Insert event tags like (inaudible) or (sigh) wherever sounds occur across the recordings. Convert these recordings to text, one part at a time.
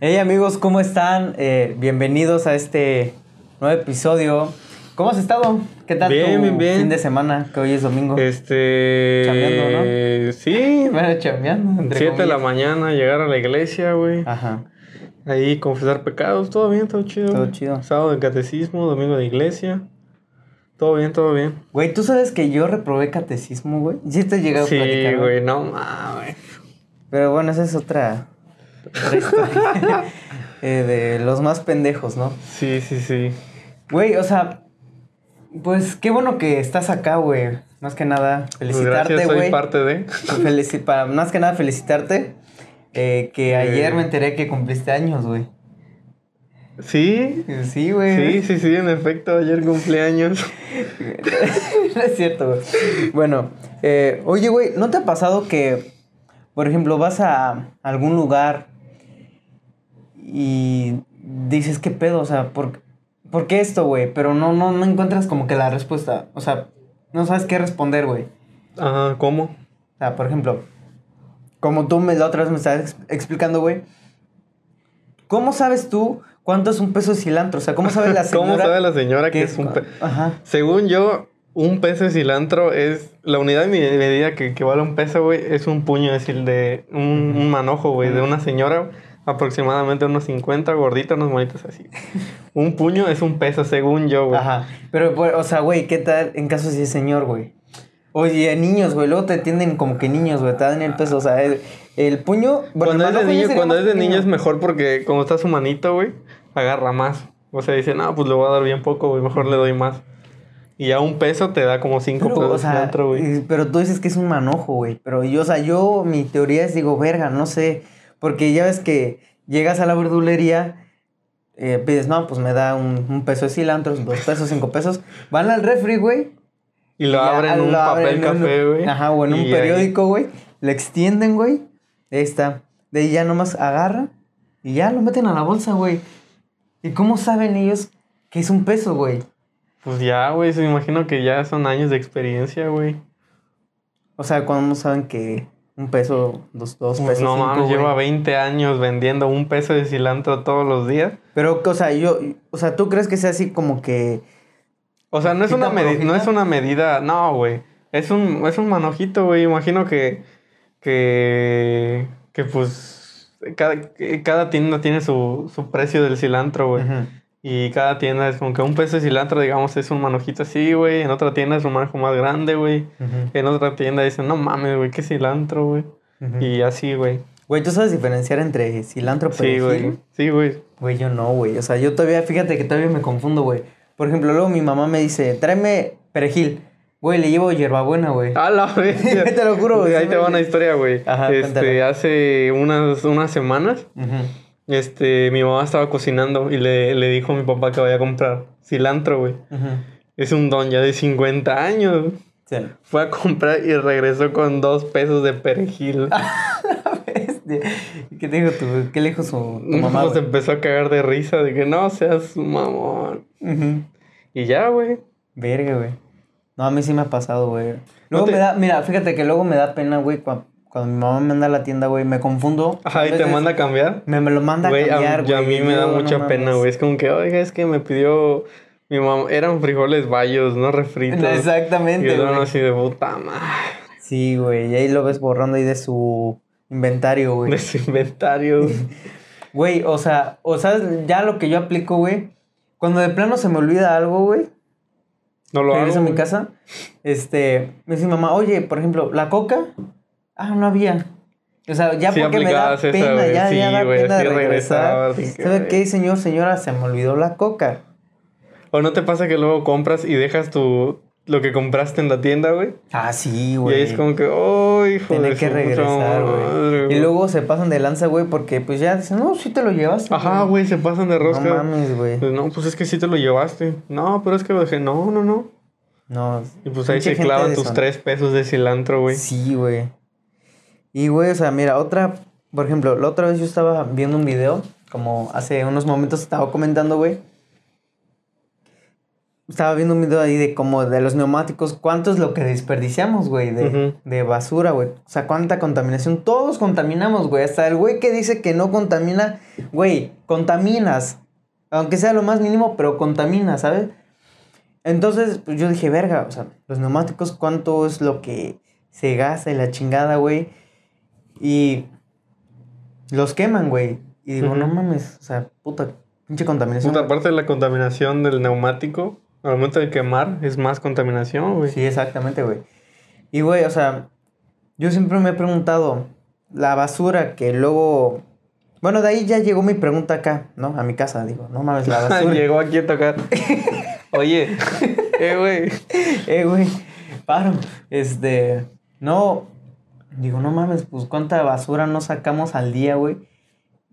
Hey amigos, ¿cómo están? Eh, bienvenidos a este nuevo episodio. ¿Cómo has estado? ¿Qué tal Bien, tu bien, bien. fin de semana? Que hoy es domingo. Este. Chambeando, ¿no? Sí. (laughs) Bueno, chambeando. entre 7 de la mañana, llegar a la iglesia, güey. Ajá. Ahí confesar pecados, todo bien, todo chido. Todo chido. Sábado de catecismo, domingo de iglesia. Todo bien, todo bien. Güey, ¿tú sabes que yo reprobé catecismo, güey? Sí te he llegado Sí, a platicar, ¿no? güey, no mames. Pero bueno, esa es otra, otra historia. (laughs) Eh, de los más pendejos, ¿no? Sí, sí, sí. Güey, o sea, pues qué bueno que estás acá, güey. Más que nada, Pues felicitarte, gracias, soy güey. parte de. Felici- para- más que nada, felicitarte. eh, que Eh. ayer me enteré que cumpliste años, güey. Sí. Sí, güey. Sí, sí, sí, en efecto, ayer cumpleaños. (laughs) no es cierto, güey. Bueno, eh, oye, güey, ¿no te ha pasado que, por ejemplo, vas a algún lugar y dices, ¿qué pedo? O sea, ¿por, ¿por qué esto, güey? Pero no, no, no encuentras como que la respuesta. O sea, no sabes qué responder, güey. Ajá, ¿cómo? O sea, por ejemplo, como tú me, la otra vez me estabas ex- explicando, güey. ¿Cómo sabes tú cuánto es un peso de cilantro? O sea, ¿cómo sabe la (laughs) señora? ¿Cómo sabe la señora que que es un pe- Ajá. Según yo, un peso de cilantro es. La unidad de me- medida que, que vale un peso, güey, es un puño, es decir, de un, un manojo, güey, de una señora, aproximadamente unos 50, gordita, unos monitos así. un puño es un peso, según yo, güey. Ajá. Pero, pues, o sea, güey, ¿qué tal en caso si es señor, güey? Oye, niños, güey, luego te atienden como que niños, güey, te dan el peso, o sea, el, el puño... bueno, Cuando el es de niño, cuando es de niño es mejor porque como está su manito, güey, agarra más. O sea, dice, no, pues le voy a dar bien poco, güey, mejor le doy más. Y ya un peso te da como cinco Pero, pesos o de sea, cilantro, güey. eh, pero tú dices que es un manojo, güey. Pero yo, o sea, yo, mi teoría es, digo, verga, no sé. Porque ya ves que llegas a la verdulería, eh, pides, no, pues me da un, un peso de cilantro, dos pesos, cinco pesos. Van al refri, güey. Y lo abren en un lo papel café, güey. Ajá, o en un periódico, güey. Le extienden, güey. Ahí está. De ahí ya nomás agarra y ya lo meten a la bolsa, güey. ¿Y cómo saben ellos que es un peso, güey? Pues ya, güey, se me imagino que ya son años de experiencia, güey. O sea, ¿cómo saben que un peso, dos, dos Pues pesos, no mames, lleva 20 años vendiendo un peso de cilantro todos los días. Pero, o sea, yo, o sea, ¿tú crees que sea así como que... O sea, no es ¿Hojita una, por medi- no es una medida, no, güey. Es un, es un manojito, güey. Imagino que, que, que pues, cada, cada tienda tiene su, su precio del cilantro, güey. Y cada tienda es como que un peso de cilantro, digamos, es un manojito así, güey. En otra tienda es un manojo más grande, güey. Ujú, En otra tienda dicen, no mames, güey, qué cilantro, güey. ujú. Y así, güey. Güey, ¿tú sabes diferenciar entre cilantro y Sí, perejil? güey. Sí, güey. Güey, yo no, güey. O sea, yo todavía, fíjate que todavía me confundo, güey. Por ejemplo, luego mi mamá me dice, tráeme perejil. Güey, le llevo hierbabuena, güey. A la (laughs) vez. Te lo juro, güey, Ahí sí te me- va una historia, güey. Ajá, este, cuéntala. hace unas, unas semanas, Ujú. Este, mi mamá estaba cocinando y le, le dijo a mi papá que vaya a comprar cilantro, güey. Es un don ya de 50 años. Sí. Fue a comprar y regresó con dos pesos de perejil. (laughs) ¿Qué te dijo tu, qué le dijo su tu mamá? Pues güey? empezó a cagar de risa de que no seas mamón. Ujú. Y ya, güey. Verga, güey. No, a mí sí me ha pasado, güey. Luego te- me da, mira, fíjate que luego me da pena, güey, cua- cuando, mi mamá me manda a la tienda, güey, me confundo. Ajá, y te manda a cambiar. Me, me lo manda Güey, a cambiar, y a güey. mí me y da yo, no mucha pena, güey. Es como que, oiga, es que me pidió mi mamá. Eran frijoles bayos, no refritos. (laughs) Y Exactamente, yo güey. así de puta madre. Sí, güey, y ahí lo ves borrando ahí de su inventario, güey. De su inventario. (laughs) Güey, o sea, o sea, ya lo que yo aplico, güey, cuando de plano se me olvida algo, güey, No lo hago. a mi güey. casa, este, me dice mi mamá, oye, por ejemplo, la coca, ah, no había. O sea, ya Sí porque me da esa, pena, güey. ya, Sí, ya da güey, pena regresar. ¿Sabe qué, señor, señora? Se me olvidó la coca. O no te pasa que luego compras y dejas tu lo que compraste en la tienda, güey. Ah, sí, Y güey. ahí es como que, oh, hijo Tener que regresar, güey. Y luego se pasan de lanza, güey, porque pues ya dicen, no, sí te lo llevaste. Ajá, güey, se pasan de rosca. No mames, güey. Pues no, pues es que sí te lo llevaste. No, pero es que lo dejé. No, no, no. No. Y pues ahí se clavan tus tres pesos de cilantro, güey. Sí, güey. Y, güey, o sea, mira, otra, por ejemplo, la otra vez yo estaba viendo un video, como hace unos momentos estaba comentando, güey. estaba viendo un video ahí de como de los neumáticos, cuánto es lo que desperdiciamos, güey, de, de basura, güey. O sea, cuánta contaminación. Todos contaminamos, güey. Hasta el güey que dice que no contamina, güey, contaminas. Aunque sea lo más mínimo, pero contamina, ¿sabes? Entonces, pues yo dije, verga, o sea, los neumáticos, cuánto es lo que se gasta y la chingada, güey. Y los queman, güey. Y digo, no mames, o sea, puta, pinche contaminación. Puta, aparte de la contaminación del neumático, al momento de quemar es más contaminación, güey. Sí, exactamente, güey. Y, güey, o sea, yo siempre me he preguntado, la basura que luego... Bueno, de ahí ya llegó mi pregunta acá, ¿no? A mi casa, digo, no mames, la (laughs) basura. Llegó aquí a tocar. (laughs) Oye, eh, güey. eh, güey, paro. Este, no, digo, no mames, pues cuánta basura no sacamos al día, güey.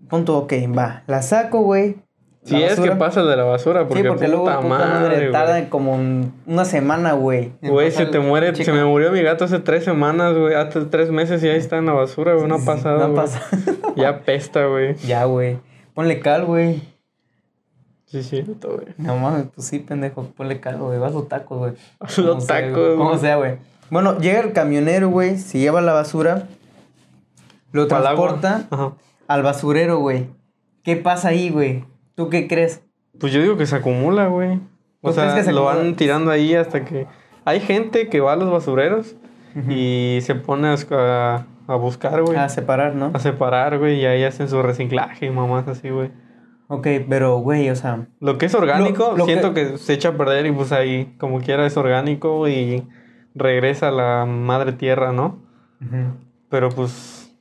Punto, ok, va, la saco, güey. Si La es que pasa de la basura, porque, sí, porque luego, puta, puta madre, madre, tarda como un- una semana, güey. Güey, se te muere, se me murió mi gato hace tres semanas, güey. Hasta tres meses y ahí está en la basura, güey. No ha Sí, pasado, No ha güey. pasado. (laughs) Ya pesta, güey. ya, güey. Ponle cal, güey. Sí, cierto, güey. No mames, pues sí, pendejo. Ponle cal, güey. Vas los tacos, güey. Los tacos, güey. Como sea, güey. Bueno, llega el camionero, güey. Se lleva la basura. Lo transporta al basurero, güey. ¿Qué pasa ahí, güey? ¿Tú qué crees? Pues yo digo que se acumula, güey. O ¿Tú sea, que se lo acumula? van tirando ahí hasta que... Hay gente que va a los basureros y se pone a, a- buscar, güey. A separar, ¿no? A separar, güey, y ahí hacen su reciclaje y mamás así, güey. Ok, pero, güey, o sea. Lo que es orgánico, Lo- lo siento que... se echa a perder y pues ahí, como quiera, es orgánico y regresa a la madre tierra, ¿no? Pero pues,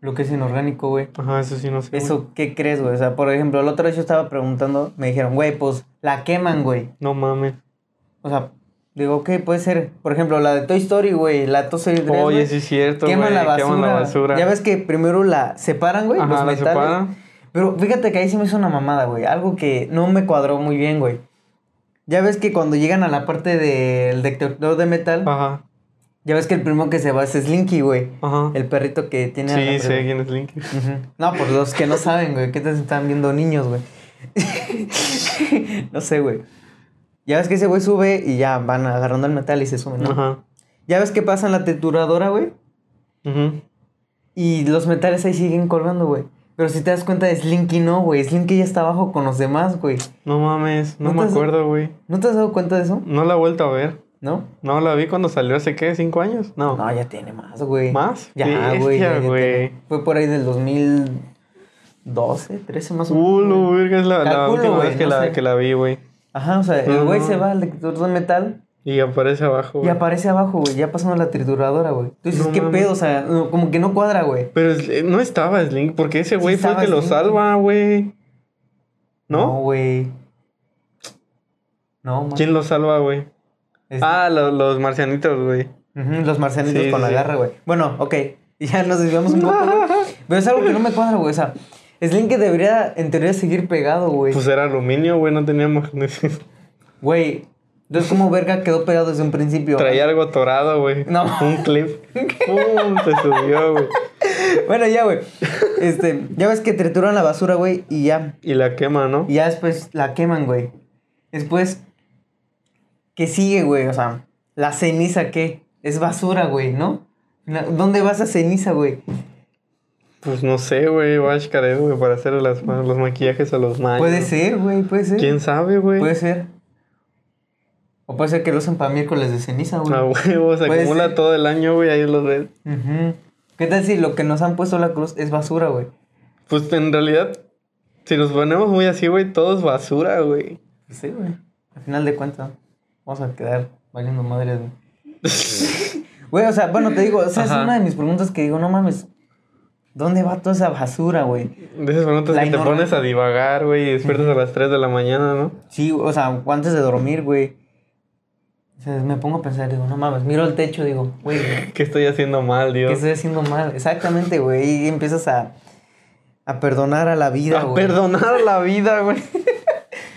Lo que es inorgánico, güey. ajá, eso sí no sé. güey. Eso, ¿qué crees, güey? O sea, por ejemplo, la otra vez yo estaba preguntando, me dijeron, güey, pues la queman, güey. No mames. O sea, digo, ok, puede ser. Por ejemplo, la de Toy Story, güey. La Toy Story 3, Oye, güey, sí es cierto, güey. Queman la basura. Queman la basura. Ya ves que primero la separan, güey, Ajá, los la metales. separan. Pero fíjate que ahí se me hizo una mamada, güey. Algo que no me cuadró muy bien, güey. Ya ves que cuando llegan a la parte del detector de metal, Ajá, ya ves que el primero que se va es Slinky, güey. ajá. El perrito que tiene... Sí, sé quién es Link. Ujú. No, por los que no saben, güey. ¿Qué te están viendo niños, güey? (laughs) no sé, güey. Ya ves que ese güey sube y ya van agarrando el metal y se suben, ¿no? Ajá. Ya ves que pasa en la trituradora, güey. Y los metales ahí siguen colgando, güey. Pero si te das cuenta de Slinky, no, güey. Slinky ya está abajo con los demás, güey. No mames, no, ¿No me has- acuerdo, güey. ¿No te has dado cuenta de eso? No la he vuelto a ver. ¿No? No, la vi cuando salió hace, ¿qué? ¿Cinco años? No. No, ya tiene más, güey. ¿Más? Ya, güey. ya- ya. Fue por ahí del 2012, 13 más o menos. Culo, güey. verga, es la, última vez que, no la, sé. que la vi, güey. Ajá, o sea, el güey se va al detector de metal Y aparece abajo, y güey. aparece abajo, güey, ya pasando la trituradora, güey. Tú dices, No ¿qué pedo? O sea, no, como que no cuadra, güey. Pero eh, no estaba Slink, porque ese güey fue el que lo salva, güey. No, ¿No? güey. No, man. ¿Quién lo salva, güey? Ah, lo- los marcianitos, güey. Los marcianitos Sí, con la garra, güey. Bueno, ok. (laughs) Ya nos desviamos un poco. (laughs) Pero es algo que no me cuadra, güey. O sea, Slinky debería, en teoría, seguir pegado, güey. Pues era aluminio, güey, no tenía magnesio. Güey. Entonces, ¿cómo verga quedó pegado desde un principio? Traía algo atorado, güey. No. Un clip. Pum, se subió, güey. Bueno, ya, güey. Este, ya ves que trituran la basura, güey, y ya. Y la quema, ¿no? Y ya después la queman, güey. Después, ¿qué sigue, güey? O sea, la ceniza, ¿qué? Es basura, güey, ¿no? ¿Dónde vas a ceniza, güey? Pues no sé, güey. Checar, güey, para hacer las, los maquillajes a los mayos. Puede ser, güey, puede ser. ¿Quién sabe, güey? Puede ser. O puede ser que lo usen para miércoles de ceniza, güey. A huevo, se acumula ser. todo el año, güey, ahí los ves. Ujú. ¿Qué tal si lo que nos han puesto la cruz es basura, güey? Pues en realidad, si nos ponemos muy así, güey, todo es basura, güey. Pues Sí, güey. Al final de cuentas, vamos a quedar valiendo madres, güey. (laughs) Güey, o sea, bueno, te digo, esa es Ajá. una de mis preguntas que digo, no mames, ¿dónde va toda esa basura, güey? De esas preguntas La que te pones a divagar, güey, y despiertas a las 3 de la mañana, ¿no? Sí, o sea, antes de dormir, güey. Me pongo a pensar, digo, no mames, miro el techo, digo, güey, (laughs) ¿Qué estoy haciendo mal, ¿qué Dios? estoy haciendo mal? Exactamente, güey, y empiezas a, a perdonar a la vida, A güey. perdonar la vida, güey. (laughs)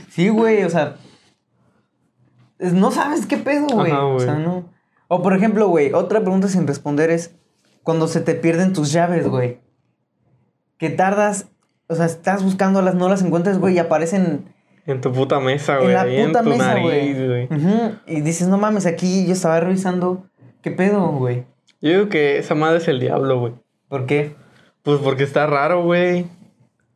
Sí, güey, o sea. No sabes qué pedo, güey. O sea, no. O por ejemplo, güey, otra pregunta sin responder es: cuando se te pierden tus llaves, güey. Que tardas. O sea, estás buscándolas, no las encuentras, güey, y aparecen En tu puta mesa, En güey. la en puta tu mesa, güey. güey. Ujú, Y dices, no mames, aquí yo estaba revisando. ¿Qué pedo, güey? Yo digo que esa madre es el diablo, güey. ¿Por qué? Pues porque está raro, güey.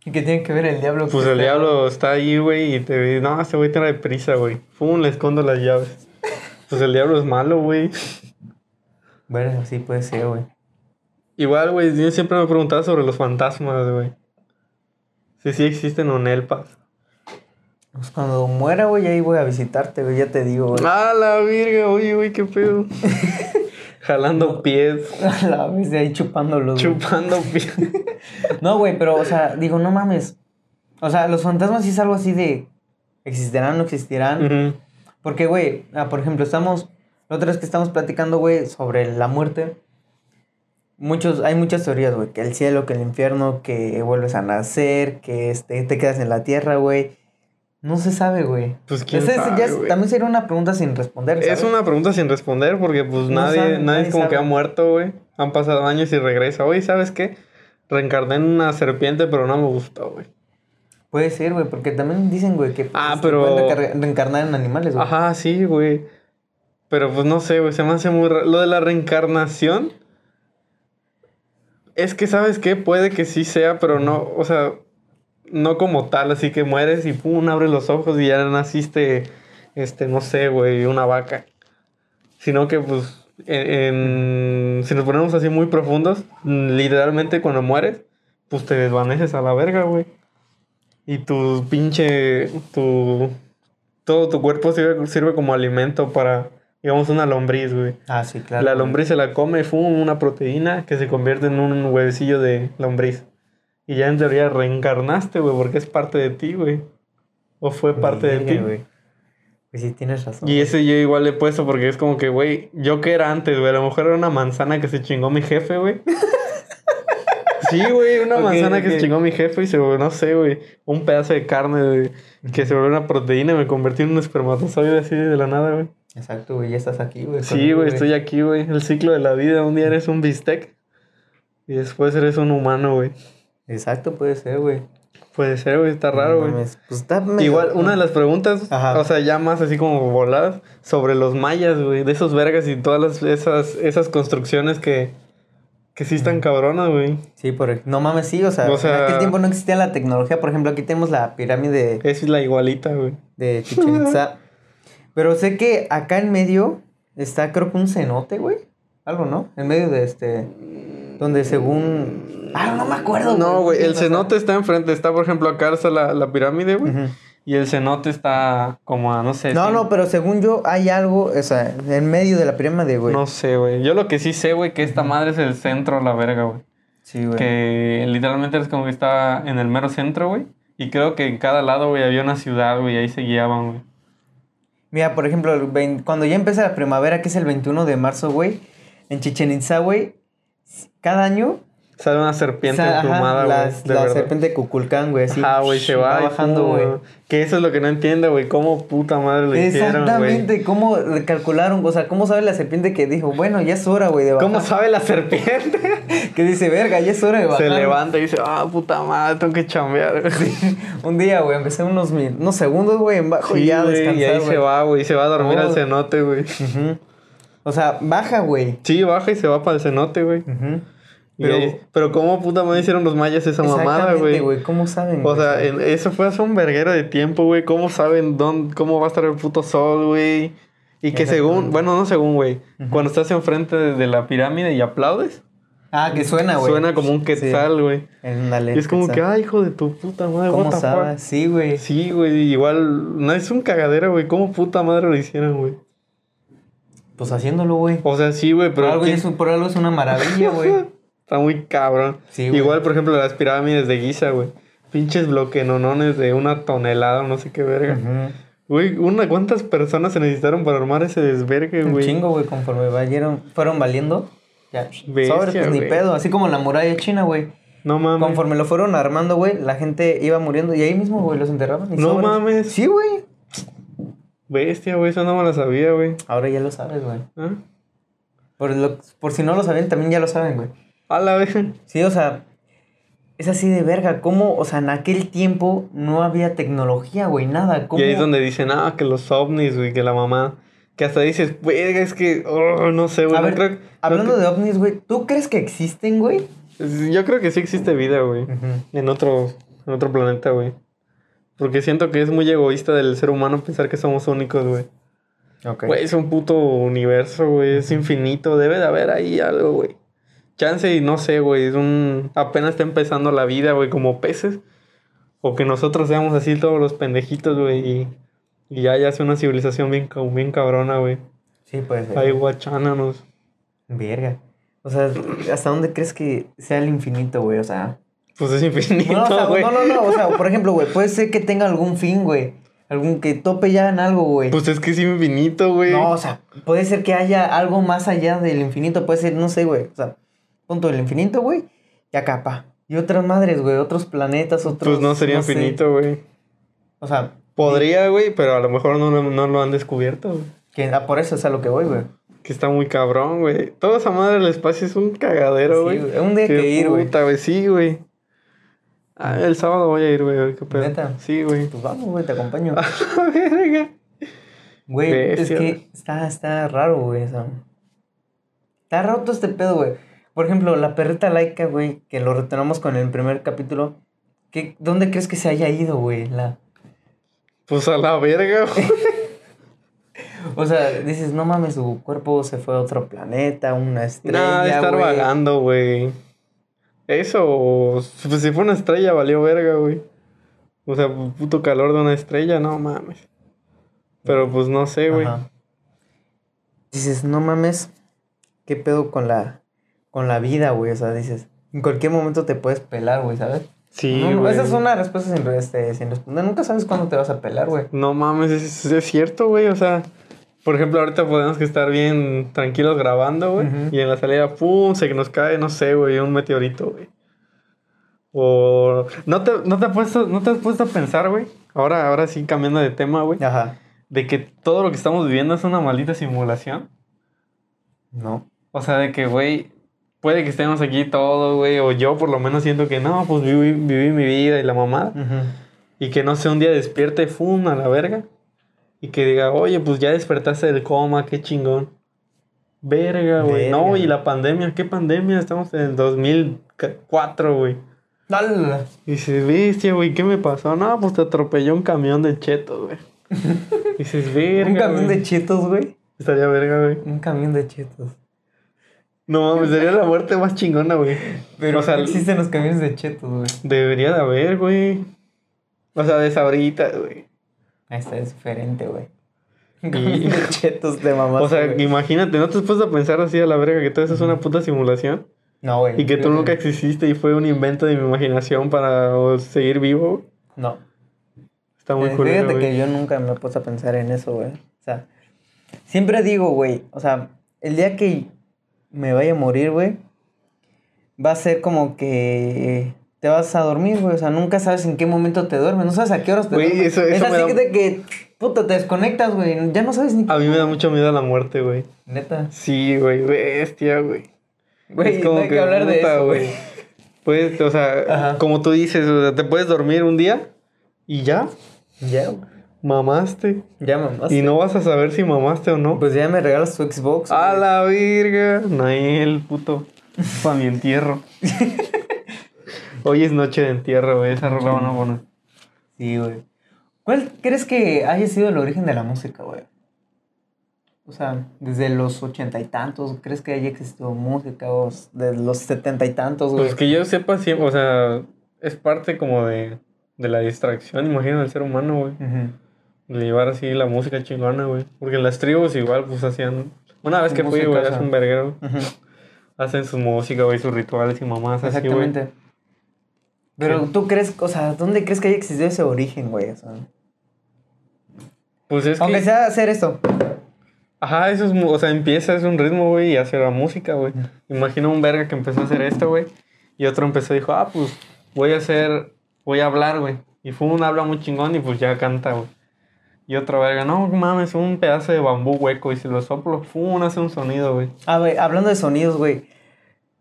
¿Y qué tiene que ver el diablo? Pues con el este- diablo está ahí, güey, y te dice, no, este güey tiene prisa, güey. Pum, le escondo las llaves. (laughs) Pues el diablo es malo, güey. Bueno, sí puede ser, güey. Igual, güey, yo siempre me preguntaba sobre los fantasmas, güey. Si sí existen o nelpas. Pues cuando muera, güey, ahí voy a visitarte, güey, ya te digo, güey. Ah, la virga, oye, güey, qué pedo. (laughs) Jalando pies, (laughs) A la vez de ahí chupándolos. güey. chupando (laughs) pies. No, güey, pero, o sea, digo, no mames. O sea, los fantasmas sí es algo así de. ¿Existirán o no existirán? Porque, güey, ah, por ejemplo, estamos. La otra vez que estamos platicando, güey, sobre la muerte. Muchos, hay muchas teorías, güey. Que el cielo, que el infierno, que vuelves a nacer, que este, te quedas en la tierra, güey. No se sabe, güey. Pues quién Esa es- sabe, ya es- también sería una pregunta sin responder, ¿sabes? Es una pregunta sin responder porque pues No nadie, sabe, nadie, nadie es como que ha muerto, güey. Han pasado años y regresa. Oye, ¿sabes qué? Reencarné en una serpiente, pero no me gustó, güey. Puede ser, güey, porque también dicen, güey, que Ah, este, pero- pueden reencarnar en animales, güey. Ajá, sí, güey. Pero pues no sé, güey, se me hace muy raro. Lo de la reencarnación. Es que, ¿sabes qué? Puede que sí sea, pero no, o sea, no como tal, así que mueres y pum, abres los ojos y ya naciste, este, no sé, güey, una vaca. Sino que, pues, en, en- si nos ponemos así muy profundos, literalmente cuando mueres, pues te desvaneces a la verga, güey. Y tu pinche, tu, todo tu cuerpo sirve, sirve como alimento para, digamos, una lombriz, güey. Ah, sí, claro. la güey. lombriz se la come, fum, una proteína que se convierte en un huevecillo de lombriz. Y ya en teoría reencarnaste, güey, porque es parte de ti, güey. O fue parte de ti. güey. Pues sí, tienes razón. Y ese yo igual le he puesto porque es como que, güey, yo que era antes, güey. A lo mejor era una manzana que se chingó mi jefe, güey. (laughs) Sí, güey, una manzana que se chingó mi jefe y se volvió, no sé, güey, un pedazo de carne, güey, que se volvió una proteína y me convertí en un espermatozoide así de la nada, güey. Exacto, güey, ya estás aquí, güey. Sí, güey, estoy aquí, güey. El ciclo de la vida. Un día eres un bistec y después eres un humano, güey. Exacto, puede ser, güey. Puede ser, güey, está raro, güey. Pues Igual, una de las preguntas, Ajá. o sea, ya más así como voladas, sobre los mayas, güey, de esos vergas y todas las, esas, esas construcciones que, que sí están cabronas, güey. Sí, por... No mames, sí, o sea, O sea- en aquel tiempo no existía la tecnología. Por ejemplo, aquí tenemos la pirámide Es la igualita, güey. de Chichen Itza. Pero sé que acá en medio está, creo que un cenote, güey. Algo, ¿no? En medio de este... Donde según... Ah, no me acuerdo, No, güey, el cenote está enfrente. Está, por ejemplo, acá está la, la pirámide, güey. Y el cenote está como a, no sé. No, no, pero según yo hay algo, o sea, en medio de la pirámide, güey. No sé, güey. Yo lo que sí sé, güey, que esta madre es el centro, la verga, güey. Sí, güey. Que literalmente es como que estaba en el mero centro, güey. Y creo que en cada lado, güey, había una ciudad, güey, ahí se guiaban, güey. Mira, por ejemplo, cuando ya empieza la primavera, que es el 21 de marzo, güey, en Chichen Itza, güey, cada año... Sale una serpiente sa- emplumada, la, güey. de la verdad. serpiente de Cuculcán, güey, así. Ajá, güey, se va, bajando, güey. Que eso es lo que no entiendo, güey. ¿Cómo puta madre lo hicieron, güey? Exactamente, cómo calcularon, o sea, cómo sabe la serpiente que dijo, bueno, ya es hora, güey, de bajar. ¿Cómo sabe la serpiente? (laughs) Que dice, verga, ya es hora de bajar. se levanta y dice, ah, puta madre, tengo que chambear. (laughs) Sí, Un día, güey, empecé unos, min- unos segundos, güey, en bajo y ya güey, descansar, y ahí se güey. va, güey. Se va a dormir Oh. al cenote, güey. Ujú. O sea, baja, güey. Sí, baja y se va para el cenote, güey. Pero- Pero ¿cómo puta madre hicieron los mayas esa mamada, güey? ¿Cómo saben? O sea, en- eso fue hace un verguero de tiempo, güey. ¿Cómo saben dónde, cómo va a estar el puto sol, güey? Y que según, bueno, no según, güey. Cuando estás enfrente de, de la pirámide y aplaudes, Ah, que suena, güey. suena como un quetzal, güey. Y es como que, ay, hijo de tu puta madre, ¿Cómo what the sabe? fuck? Sí, güey. Sí, güey, igual, no es un cagadero, güey. ¿Cómo puta madre lo hicieron, güey? Pues haciéndolo, güey. O sea, sí, güey, Por, pero algo ¿quién- es, un- por algo es una maravilla, (laughs) güey. está muy cabrón. Sí, güey. igual, por ejemplo, las pirámides de Giza, güey. Pinches bloquenonones de una tonelada no sé qué verga. Güey, una, ¿cuántas personas se necesitaron para armar ese desvergue, Un güey? chingo, güey, conforme vayeron, fueron valiendo. Ya, Bestia, sobres, pues ni pedo. Así como la muralla china, güey. No mames. Conforme lo fueron armando, güey, la gente iba muriendo y ahí mismo, güey, los enterraban. y No sobres. mames. Sí, güey. Bestia, güey, eso no me la sabía, güey. Ahora ya lo sabes, güey. ¿Ah? Por, lo- por si no lo sabían, también ya lo saben, güey. A la vez. Sí, o sea, es así de verga. ¿Cómo, o sea, en aquel tiempo no había tecnología, güey, nada? ¿Cómo? Y ahí es donde dicen, ah, que los ovnis, güey, que la mamá. Que hasta dices, verga, es que, oh, no sé, güey. A no ver, creo- no Hablando de ovnis, güey, ¿tú crees que existen, güey? Yo creo que sí existe vida, güey. En otro, en otro planeta, güey. Porque siento que es muy egoísta del ser humano pensar que somos únicos, güey. Ok. Güey, es un puto universo, güey. Es infinito. Debe de haber ahí algo, güey. Chance y no sé, güey. Es un... Apenas está empezando la vida, güey, como peces. O que nosotros seamos así todos los pendejitos, güey. Y, y ya ya sea una civilización bien, bien cabrona, güey. Sí, puede ser. Ahí guachánanos. Verga. O sea, ¿hasta dónde crees que sea el infinito, güey? O sea. Pues es infinito, No, o sea, güey. no, no, no. O sea, por ejemplo, güey, puede ser que tenga algún fin, güey. Algún que tope ya en algo, güey. Pues es que es infinito, güey. No, o sea, puede ser que haya algo más allá del infinito. Puede ser, no sé, güey. O sea, punto del infinito, güey. Y acá, pa. Y otras madres, güey. Otros planetas, otros. pues no sería sé. infinito, güey. O sea, Podría, güey, pero a lo mejor no, lo- no lo han descubierto, güey. que, ah, por eso es a lo que voy, güey. Que está muy cabrón, güey. Toda esa madre del espacio es un cagadero, Sí, güey. güey. Un día Qué que ir, güey. puta, güey. Sí, güey. Ah, el sábado voy a ir, güey. Qué pedo. ¿Neta? Sí, güey. Pues vamos, güey, te acompaño. (laughs) Verga. Güey, es que está, está raro, güey. o sea, está roto este pedo, güey. Por ejemplo, la perrita laica, güey, que lo retomamos con el primer capítulo. ¿qué, ¿Dónde crees que se haya ido, güey? La... Pues a la verga, güey. (laughs) O sea, dices, no mames, su cuerpo se fue a otro planeta, una estrella, de estar güey. vagando, güey. Eso, o- pues si fue una estrella, valió verga, güey. O sea, puto calor de una estrella, no mames. Pero pues no sé, güey. Ajá. Dices, no mames, ¿qué pedo con la, con la vida, güey? O sea, dices, en cualquier momento te puedes pelar, güey, ¿sabes? Sí, No, güey. esa es una respuesta sin, este, sin responder. Nunca sabes cuándo te vas a pelar, güey. No mames, es, es cierto, güey. O sea, por ejemplo, ahorita podemos que estar bien tranquilos grabando, güey. Ujú. Y en la salida, pum, se nos cae, no sé, güey, un meteorito, güey. O. ¿No te, no, te has puesto, ¿No te has puesto a pensar, güey? Ahora, ahora sí, cambiando de tema, güey. Ajá. De que todo lo que estamos viviendo es una maldita simulación. No. O sea, de que, güey, puede que estemos aquí todos, güey. O yo por lo menos siento que no, pues viví, viví mi vida y la mamá. Y que no sé, un día despierte, fum, a la verga. Y que diga, oye, pues ya despertaste del coma, qué chingón. Verga, güey. No, y la pandemia, ¿qué pandemia? Estamos en el 2004, güey. Dale. Y dices, bestia, güey, ¿qué me pasó? No, pues te atropelló un camión de chetos, güey. (laughs) Dices, verga. Un camión de chetos, güey. Estaría verga, güey. Un camión de chetos. No, mames, sería la muerte más chingona, güey. Pero o sea, no existen los camiones de chetos, güey. debería de haber, güey. O sea, de sabritas, güey. Está, es diferente, güey. Y- (laughs) chetos de mamá. O sea, imagínate, ¿no te has puesto a pensar así a la verga que todo eso es una puta simulación? No, güey. Y que tú nunca exististe y fue un invento de mi imaginación para seguir vivo. güey? No. Está muy culero, Fíjate que yo nunca me he puesto a pensar en eso, güey. O sea, siempre digo, güey, o sea, el día que me vaya a morir, güey, va a ser como que te vas a dormir, güey. O sea, nunca sabes en qué momento te duermes, no sabes a qué horas te Güey, duermes. eso- eso es así da- de que, puta, te desconectas, güey. Ya no sabes ni A mí me da mucho miedo la muerte, güey. Neta. Sí, güey, bestia, güey. Güey, Es como no hay que, que, hablar de eso, güey. Pues, o sea, Ajá. como tú dices, o sea, te puedes dormir un día y ya, Ya, güey. mamaste. Ya, mamá. Y no vas a saber si mamaste o no. Pues ya me regalas tu Xbox. A güey. la virga. Nael, puto. Pa' mi entierro. (laughs) Hoy es noche de entierro, güey. Esa rola van a poner. Sí, güey. ¿Cuál crees que haya sido el origen de la música, güey? O sea, desde los ochenta y tantos, ¿crees que haya existido música? O s- de los setenta y tantos, güey. Pues que yo sepa siempre, o sea, es parte como de, de la distracción, imagino, del ser humano, güey. Ujú. De llevar así la música chingona, güey. Porque las tribus igual, pues hacían. Una vez que fui, música, güey, o sea. un verguero. Ujú. Hacen su música, güey, sus rituales y mamás así, güey. Exactamente. Pero tú crees, o sea, ¿dónde crees que haya existido ese origen, güey? O sea, Pues es aunque que. sea hacer esto. Ajá, eso es, o sea, empieza, es un ritmo, güey, y hace la música, güey. Imagina un verga que empezó a hacer esto, güey. Y otro empezó y dijo, ah, pues voy a hacer, voy a hablar, güey. Y fue un habla muy chingón y pues ya canta, güey. Y otro verga, no mames, un pedazo de bambú hueco y si lo soplo, fum, hace un sonido, güey. A ver, hablando de sonidos, güey.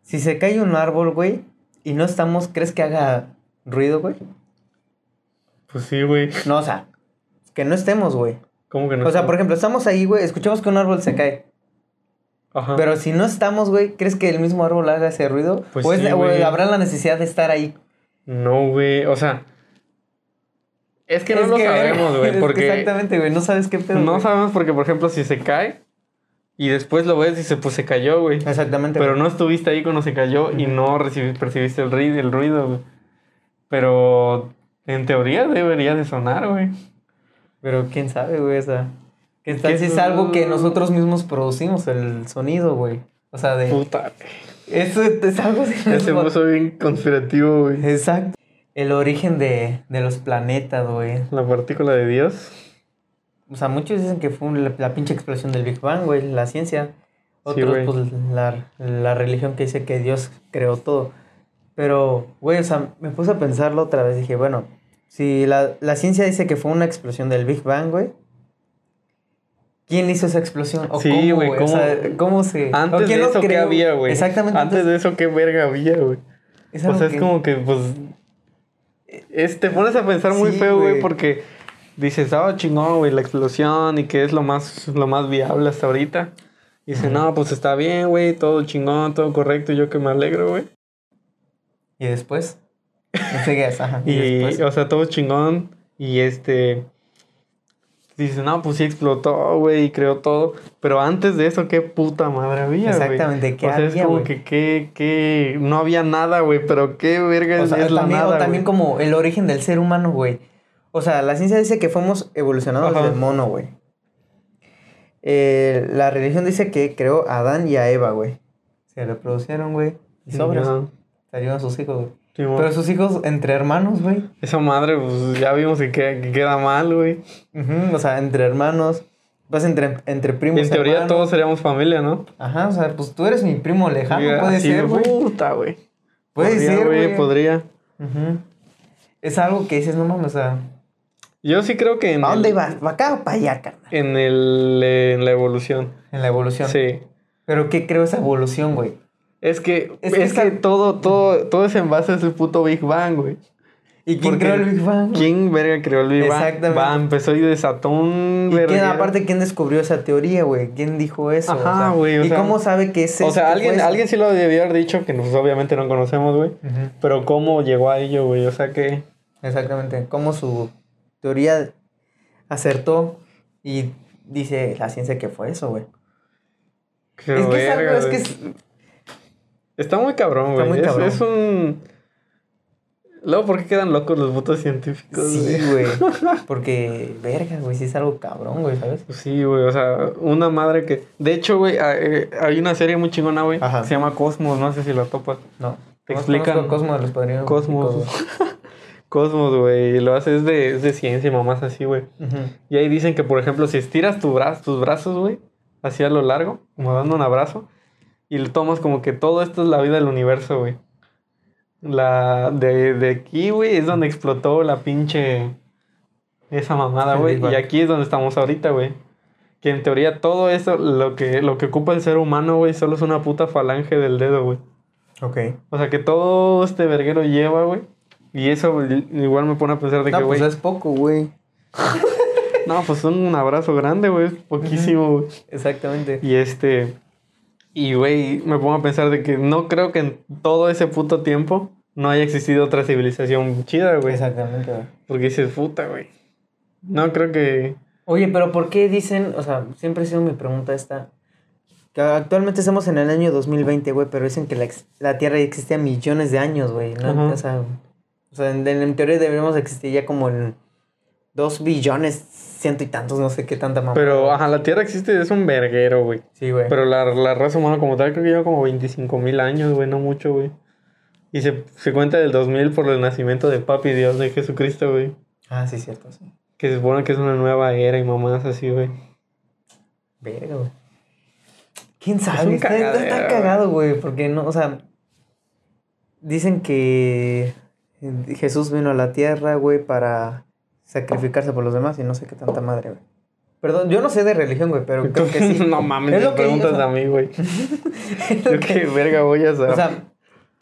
Si se cae un árbol, güey, y no estamos, ¿crees que haga ruido, güey? Pues sí, güey. No, o sea, que no estemos, güey. ¿Cómo que no? O sea, por ejemplo, estamos ahí, güey, escuchamos que un árbol se cae. Ajá. Pero si no estamos, güey, ¿crees que el mismo árbol haga ese ruido? Pues o, sí, güey. habrá la necesidad de estar ahí. No, güey. O sea. Es que no lo sabemos, güey. (laughs) Porque. Exactamente, güey, no sabes qué pedo. No güey. sabemos porque, por ejemplo, si se cae y después lo ves y se, pues, se cayó, güey. Exactamente. Pero güey. no estuviste ahí cuando se cayó y no recibi- percibiste el ruido, el ruido, güey. Pero en teoría debería de sonar, güey. Pero quién sabe, güey, o sea. ¿Qué tal ¿Qué si es algo que nosotros mismos producimos, el sonido, güey? O sea, de. Puta. Eso es algo así. Ya se puso bien conspirativo, güey. Exacto. El origen de, de los planetas, güey. La partícula de Dios. O sea, muchos dicen que fue la, la pinche explosión del Big Bang, güey, la ciencia. Otros, güey. pues, la, la religión que dice que Dios creó todo. Pero, güey, o sea, me puse a pensarlo otra vez. Dije, bueno, si la, la ciencia dice que fue una explosión del Big Bang, güey. ¿Quién hizo esa explosión? ¿O Sí, cómo, güey, güey? O ¿cómo- sea, ¿cómo se...? Antes de quién eso, ¿qué había, güey? Exactamente. Antes de eso, ¿qué verga había, güey? O sea, es como que, pues. Es, te pones a pensar muy Sí, feo, güey. porque dices, ah, chingón, güey, la explosión y que es lo más, lo más viable hasta ahorita. Y dice, no, pues está bien, güey, todo chingón, todo correcto, yo que me alegro, güey. ¿Y después? Qué es, ajá. Y, Y, después. o sea, todo chingón. Y este. Dice, no, pues sí explotó, güey, y creó todo. Pero antes de eso, qué puta madre había, güey. Exactamente, ¿qué O sea, es como güey? que, que, que no había nada, güey, pero qué verga O es, sea, es la también, nada, o también güey. como el origen del ser humano, güey. O sea, la ciencia dice que fuimos evolucionados Ajá. del mono, güey. Eh, la religión dice que creó a Adán y a Eva, güey. Se reproducieron, güey. Y sobres. Salieron sus hijos, güey. Sí. Pero sus hijos entre hermanos, güey. Esa madre, pues ya vimos que, queda- que queda mal, güey. O sea, entre hermanos. Pues entre, entre primos. En teoría hermanos. todos seríamos familia, ¿no? Ajá, o sea, pues tú eres mi primo lejano, puede sí, ser, güey. Puta, güey. Puede Podría, ser, güey. Podría. Ujú. Es algo que dices, no mames, o sea, Yo sí creo que en, ¿para dónde el- vas? ¿Para acá o para allá, carnal? en, el, en la evolución. En la evolución. Sí. Pero ¿qué creo esa evolución, güey? Es que, Es es que que, esa- todo, todo, todo es en base a ese puto Big Bang, güey. ¿Y quién Porque creó el Big Bang? ¿Quién verga creó el Big Bang? Exactamente. Va, empezó y desató un ¿Y quién, aparte, quién descubrió esa teoría, güey? ¿Quién dijo eso? Ajá, O sea, güey, o ¿Y sea- cómo sabe que es O sea, alguien, pues? alguien sí lo debió haber dicho, que nosotros obviamente no conocemos, güey. Pero cómo llegó a ello, güey. O sea que... Exactamente. Cómo su teoría acertó y dice la ciencia que fue eso, güey. Es que es algo, es que es... Está muy cabrón, Está güey. muy Es, cabrón. es un... Luego, ¿por qué quedan locos los putos científicos, Sí, güey. (laughs) Porque, verga, güey, sí es algo cabrón, güey, ¿sabes? Sí, güey, o sea, una madre que... De hecho, güey, a- eh, hay una serie muy chingona, güey, se llama Cosmos, no sé si la topas. No. Te explican- conozco Cosmo de los padrinos. Cosmos. (laughs) Cosmos, güey, y lo hace es de, es de ciencia y mamás así, güey. Y ahí dicen que, por ejemplo, si estiras tu bra- tus brazos, güey, así a lo largo, como dando un abrazo, y le tomas como que todo esto es la vida del universo, güey. La de, de aquí, güey, es donde explotó la pinche... Esa mamada, güey. Y aquí es donde estamos ahorita, güey. Que en teoría todo eso, lo que, lo que ocupa el ser humano, güey, solo es una puta falange del dedo, güey. Ok. O sea, que todo este verguero lleva, güey. Y eso güey, igual me pone a pensar de No, que, güey... pues es poco, güey. (laughs) No, pues un abrazo grande, güey. Es poquísimo, güey. Exactamente. Y este. Y, güey, me pongo a pensar de que no creo que en todo ese puto tiempo no haya existido otra civilización chida, güey. Exactamente, güey. Porque dices, puta, güey. No creo que. Oye, pero ¿por qué dicen, o sea, siempre ha sido mi pregunta esta, que actualmente estamos en el año 2020, güey, pero dicen que la, la Tierra ya existía millones de años, güey, ¿no? Ajá. O sea, o sea, en, en teoría deberíamos existir ya como en dos billones, ciento y tantos, no sé qué tanta mamá. Pero, ajá, la Tierra existe, es un verguero, güey. Sí, güey. Pero la, la raza humana como tal creo que lleva como 25 mil años, güey, no mucho, güey. Y se, se cuenta del 2000 por el nacimiento de Papi Dios de Jesucristo, güey. Ah, sí, cierto, sí. Que se supone que es una nueva era y mamás así, güey. Verga, güey. ¿Quién un sabe? Está, está- está cagadero, cagado, güey, porque no, o sea, dicen que Jesús vino a la tierra, güey, para sacrificarse por los demás y no sé qué tanta madre, güey. Perdón, yo no sé de religión, güey, pero creo que sí. (laughs) no mames, Es me que- preguntas a mí, güey. (laughs) (laughs) Yo qué verga voy a saber. O sea,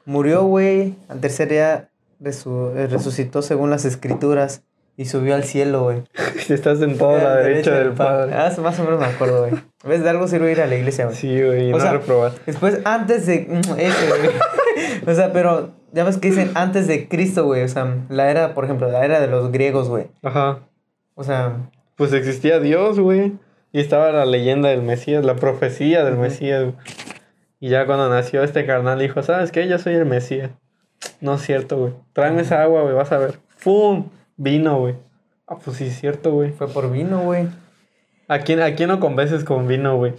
murió, güey. Al tercer día resu- eh, resucitó según las escrituras y subió al cielo, güey. Estás sentado a la derecha del Padre. Ah, más o menos me acuerdo, güey. ¿Ves? De algo sirve ir a la iglesia, güey. Sí, güey, no sea, reprobar. Después, antes de. Ese, güey. O sea, pero ya ves que dicen antes de Cristo, güey. O sea, la era, por ejemplo, la era de los griegos, güey. Ajá. O sea, Pues existía Dios, güey. Y estaba la leyenda del Mesías, la profecía del. Mesías. güey. Y ya cuando nació este carnal dijo, ¿sabes qué? Yo soy el Mesías. No es cierto, güey. Tráeme esa agua, güey, vas a ver. ¡Fum! Vino, güey. Ah, pues sí es cierto, güey. fue por vino, güey. ¿A quién, ¿A quién no convences con vino, güey?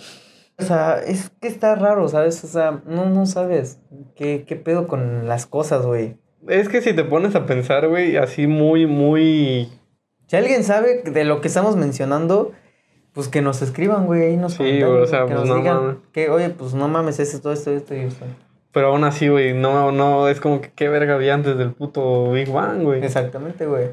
O sea, es que está raro, ¿sabes? O sea, no, no sabes qué, qué pedo con las cosas, güey. Es que si te pones a pensar, güey, así muy, muy... Si alguien sabe de lo que estamos mencionando, pues que nos escriban, güey, ahí nos Sí, güey, o sea, que pues nos no digan mames. que, oye, pues no mames, es esto, esto, esto y esto. Pero aún así, güey, no, no, es como que qué verga había antes del puto Big Bang, güey. Exactamente, güey.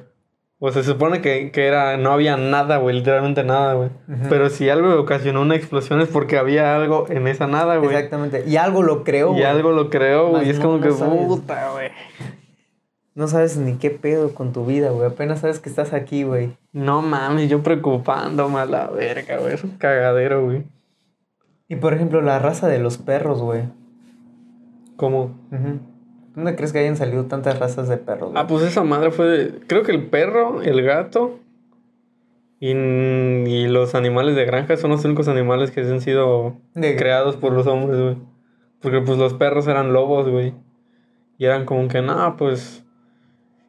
O sea, se supone que, que era, no había nada, güey, literalmente nada, güey. Pero si algo ocasionó una explosión es porque había algo en esa nada, güey. Exactamente. Y algo lo creó, Y güey. algo lo creó, güey. Y Es no- como no que sabes. puta, güey. No sabes ni qué pedo con tu vida, güey. Apenas sabes que estás aquí, güey. No mames, yo preocupándome a la verga, güey. Es un cagadero, güey. Y por ejemplo, la raza de los perros, güey. ¿Cómo? Ujú. ¿Dónde crees que hayan salido tantas razas de perros? Ah, pues esa madre fue de... Creo que el perro, el gato y, y los animales de granja son los únicos animales que han sido De- creados por los hombres, güey. Porque pues los perros eran lobos, güey. Y eran como que, no, pues...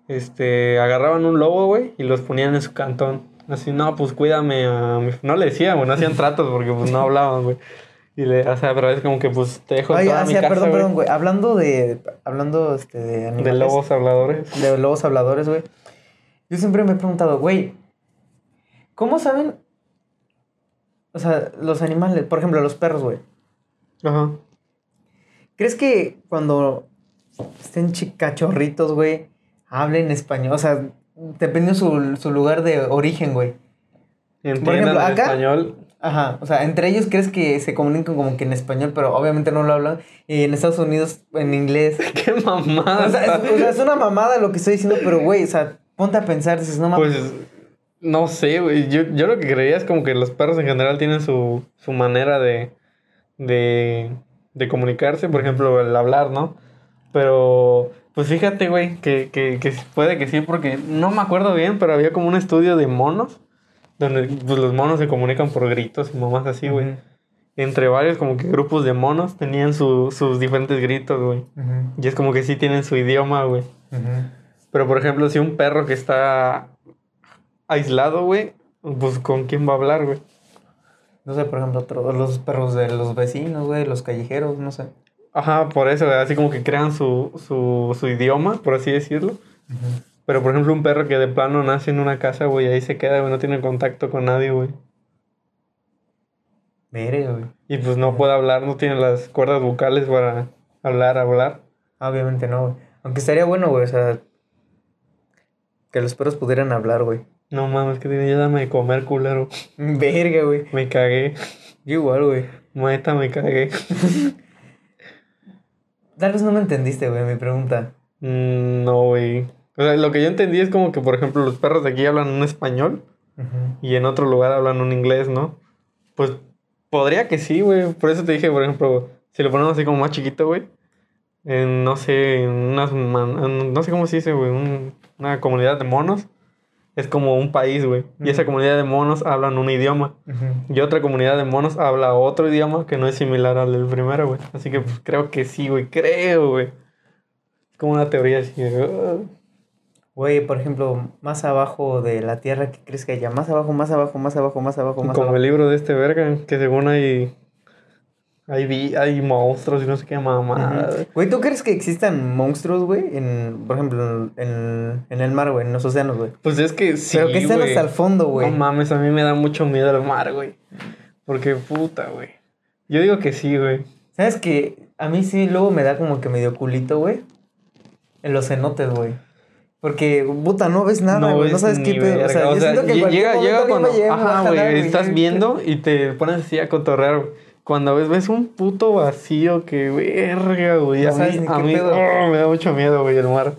Este, agarraban un lobo, güey, y los ponían en su cantón. Así, no, pues cuídame a mi... No le decían, güey, no hacían tratos porque pues no hablaban, güey. Y le, o sea, pero es como que pues te dejo Ay, toda ah, mi sí, casa, perdón, güey, perdón, güey. Hablando de. Hablando este, de De animales. lobos habladores. de lobos habladores, güey. Yo siempre me he preguntado, güey, ¿cómo saben? O sea, los animales, por ejemplo, los perros, güey. Ajá. ¿Crees que cuando estén cachorritos, güey, hablen español? O sea, dependiendo su, su lugar de origen, güey. Entiendan ejemplo, el acá- español. Ajá, o sea, entre ellos crees que se comunican como que en español, pero obviamente no lo hablan. Y en Estados Unidos en inglés. (laughs) ¡Qué mamada! O sea, es, o sea, es una mamada lo que estoy diciendo, pero güey, o sea, ponte a pensar, dices, no mames. Pues no sé, güey. Yo, yo lo que creía es como que los perros en general tienen su, su manera de, de, de comunicarse, por ejemplo, el hablar, ¿no? Pero, pues fíjate, güey, que, que, que puede que sí, porque no me acuerdo bien, pero había como un estudio de monos, donde pues, los monos se comunican por gritos y mamás así, güey. Entre varios como que grupos de monos tenían su- sus diferentes gritos, güey. Y es como que sí tienen su idioma, güey. Pero por ejemplo, si un perro que está aislado, güey, pues con quién va a hablar, güey. No sé, por ejemplo, otro- los perros de los vecinos, güey, los callejeros, no sé. Ajá, por eso, güey, así como que crean su, su, su idioma, por así decirlo. Pero por ejemplo, un perro que de plano nace en una casa, güey, ahí se queda, güey, no tiene contacto con nadie, güey. Verga, güey. Y pues no puede hablar, no tiene las cuerdas vocales para hablar, hablar. Ah, Obviamente no, güey. Aunque estaría bueno, güey, o sea, que los perros pudieran hablar, güey. No mames, que tiene ya dame de comer, culero. (laughs) Verga, güey. Me cagué. Yo igual, güey. Maeta, me cagué. (laughs) Tal vez no me entendiste, güey, mi pregunta. Mm, no, güey. O sea, lo que yo entendí es como que, por ejemplo, los perros de aquí hablan un español. Ujú. y en otro lugar hablan un inglés, ¿no? Pues podría que sí, güey. Por eso te dije, por ejemplo, si lo ponemos así como más chiquito, güey. En, no sé, en unas, man- en- no sé cómo se dice, güey. un- una comunidad de monos. Es como un país, güey. Y esa comunidad de monos hablan un idioma. Ujú. Y otra comunidad de monos habla otro idioma que no es similar al del primero, güey. Así que pues, creo que sí, güey. Creo, güey. Es como una teoría así. "Ah". Güey, por ejemplo, más abajo de la tierra, ¿qué crees que haya? Más abajo, más abajo, más abajo, más abajo, más Como abajo. el libro de este verga, que según hay. Hay, vi- hay monstruos y no sé qué mamada. Ujú. Güey, ¿tú crees que existan monstruos, güey? En, por ejemplo, en, en el mar, güey, en los océanos, güey. Pues es que sí. Pero que estén güey. hasta el fondo, güey. No mames, a mí me da mucho miedo el mar, güey. Porque puta, güey. Yo digo que sí, güey. ¿Sabes que A mí sí luego me da como que medio culito, güey. En los cenotes, güey. Porque, puta, no ves nada, güey. No, ves sabes qué pedo. O sea, yo siento que llega, llega cuando. me Ajá, güey. Estás viendo y te pones así a cotorrear, cuando ves, ves un puto vacío que verga, güey. No a sabes mí, ni a qué mí pedo. oh, me da mucho miedo, güey, el mar.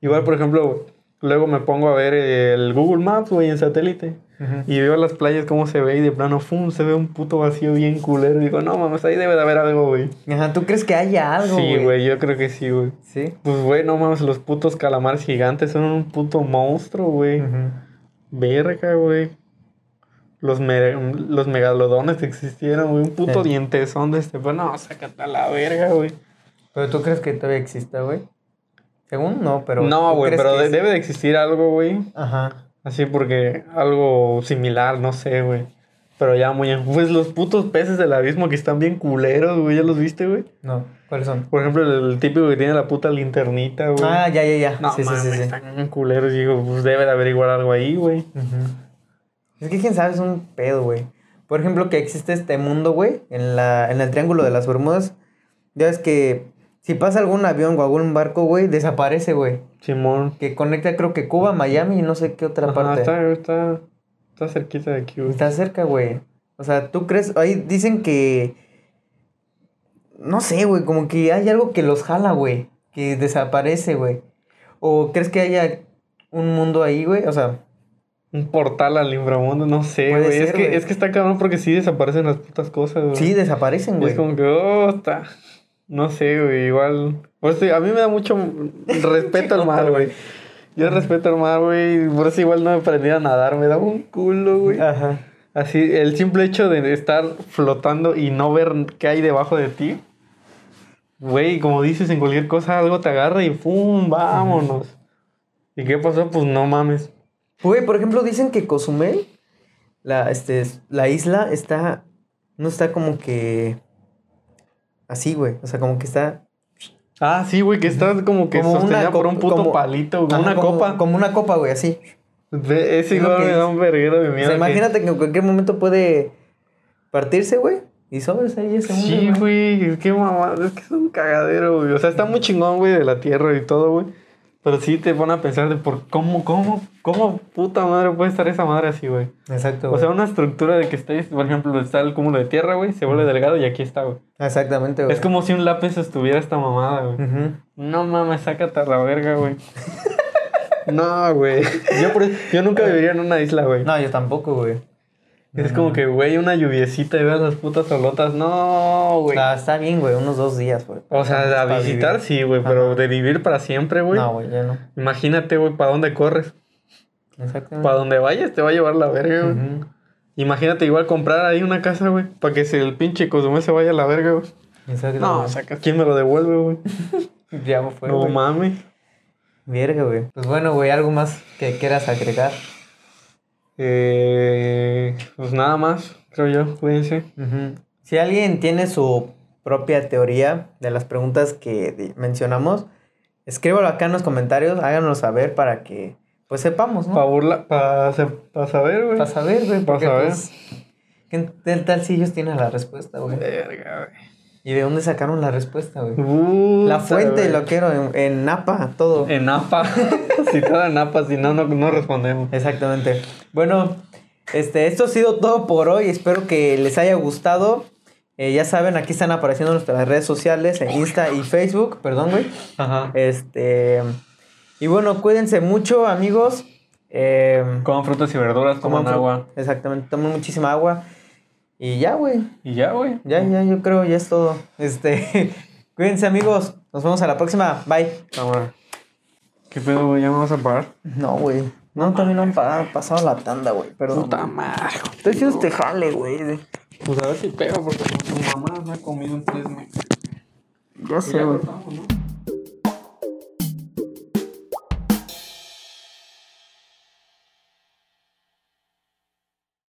Igual, por ejemplo, luego me pongo a ver el Google Maps, güey, en satélite. Y veo las playas cómo se ve y de plano, fum, se ve un puto vacío bien culero. Y digo, no mames, ahí debe de haber algo, güey. Ajá, ¿tú crees que haya algo, Sí, güey, yo creo que sí, güey. Sí. Pues, güey, no mames, los putos calamares gigantes son un puto monstruo, güey. Ujú. Verga, güey. Los, me- los megalodones que existieron, güey. Un puto Sí. dientezón de este. Pues no, sácate a la verga, güey. Pero tú crees que todavía exista, güey. Según no, pero. No, ¿tú güey, pero de- debe de existir algo, güey. Ajá. Así porque algo similar, no sé, güey. Pero ya muy... en- Pues los putos peces del abismo que están bien culeros, güey. ¿Ya los viste, güey? No. ¿Cuáles son? Por ejemplo, el, el típico que tiene la puta linternita, güey. Ah, ya, ya, ya. no, sí, sí, mames, sí, sí. están bien culeros. Y digo, pues debe de averiguar algo ahí, güey. Es que quién sabe, es un pedo, güey. Por ejemplo, que existe este mundo, güey, en, la, en el Triángulo de las Bermudas. Ya ves que si pasa algún avión o algún barco, güey, desaparece, güey. Simón. Que conecta, creo que Cuba, Miami y no sé qué otra Ajá, parte. está, está, está cerquita de aquí, güey. Está cerca, güey. O sea, ¿tú crees? Ahí dicen que. No sé, güey, como que hay algo que los jala, güey. Que desaparece, güey. ¿O crees que haya un mundo ahí, güey? O sea, Un portal al inframundo, no sé, güey. Es que, es que está cabrón porque sí desaparecen las putas cosas, güey. sí, desaparecen, güey. es como que, oh, está. No sé, güey, igual. Pues sí, a mí me da mucho (laughs) respeto al mar, güey. Yo respeto al mar, güey. Por eso igual no he aprendido a nadar. Me da un culo, güey. Ajá. Así, el simple hecho de estar flotando y no ver qué hay debajo de ti. Güey, como dices, en cualquier cosa algo te agarra y ¡pum! ¡Vámonos! ¿Y qué pasó? Pues no mames. Güey, por ejemplo, dicen que Cozumel, la, este, la isla está, no está como que así, güey. O sea, como que está... Ah, sí, güey, que estás como que Como sostenida por un puto como- palito, güey, una como- copa. Como una copa, güey, así. Ve, Ese igual me da un verguero de O miedo. sea, que- imagínate que en cualquier momento puede partirse, güey. Y sobres ahí ese mundo, Sí, güey, es que mamá, es que es un cagadero, güey. O sea, está muy chingón, güey, de la tierra y todo, güey. Pero sí te pone a pensar de por cómo, cómo, cómo puta madre puede estar esa madre así, güey. Exacto, O güey. sea, una estructura de que estés, por ejemplo, está el cúmulo de tierra, güey, se vuelve delgado y aquí está, güey. Exactamente, güey. Es como si un lápiz estuviera esta mamada, güey. No mames, sácate a la verga, güey. (laughs) no, güey. Yo, por- yo nunca viviría en una isla, güey. No, yo tampoco, güey. Es como que, güey, una lluviecita y veas las putas olotas. No, güey. Ah, está bien, güey, unos dos días, güey. O sea, a visitar vivir. sí, güey, pero de vivir para siempre, güey. No, güey, ya no. Imagínate, güey, para dónde corres. Exactamente. Para donde vayas te va a llevar la verga, güey. Imagínate igual comprar ahí una casa, güey, para que se- el pinche Cozumel se vaya a la verga, güey. Exacto. No, o sea, ¿quién me lo devuelve, güey? (laughs) ya me fue, no mames. Verga, güey. Pues bueno, güey, algo más que quieras agregar. Eh, pues nada más, creo yo, cuídense. Ujú. Si alguien tiene su propia teoría de las preguntas que mencionamos, escríbalo acá en los comentarios, háganoslo saber para que pues sepamos, ¿no? Para burla, para saber, güey. Para saber, güey. Pa' porque, saber. pues, ¿qué tal si ellos tienen la respuesta, güey? Verga, ¿Y de dónde sacaron la respuesta, güey? güey. La fuente, lo quiero, en, en Napa, todo. En APA. (laughs) si todo en APA, si no, no, no respondemos. Exactamente. Bueno, este, esto ha sido todo por hoy. Espero que les haya gustado. Eh, ya saben, aquí están apareciendo nuestras redes sociales, en Insta y Facebook. Perdón, güey. Ajá. Este. Y bueno, cuídense mucho, amigos. Eh, Coman frutas y verduras, coman agua. Exactamente, tomen muchísima agua. Y ya, güey. Y ya, güey. Ya, ya, yo creo, ya es todo. Este. (laughs) cuídense, amigos. Nos vemos a la próxima. Bye. Cámara. ¿Qué pedo, güey? ¿Ya me vas a parar? No, güey. No, también no han pa- pasado la tanda, güey. Perdón. Puta madre. Estoy haciendo este jale, güey. Pues a ver si pega, porque tu mamá me ha comido un tres meses. Ya sé, güey. ¿no?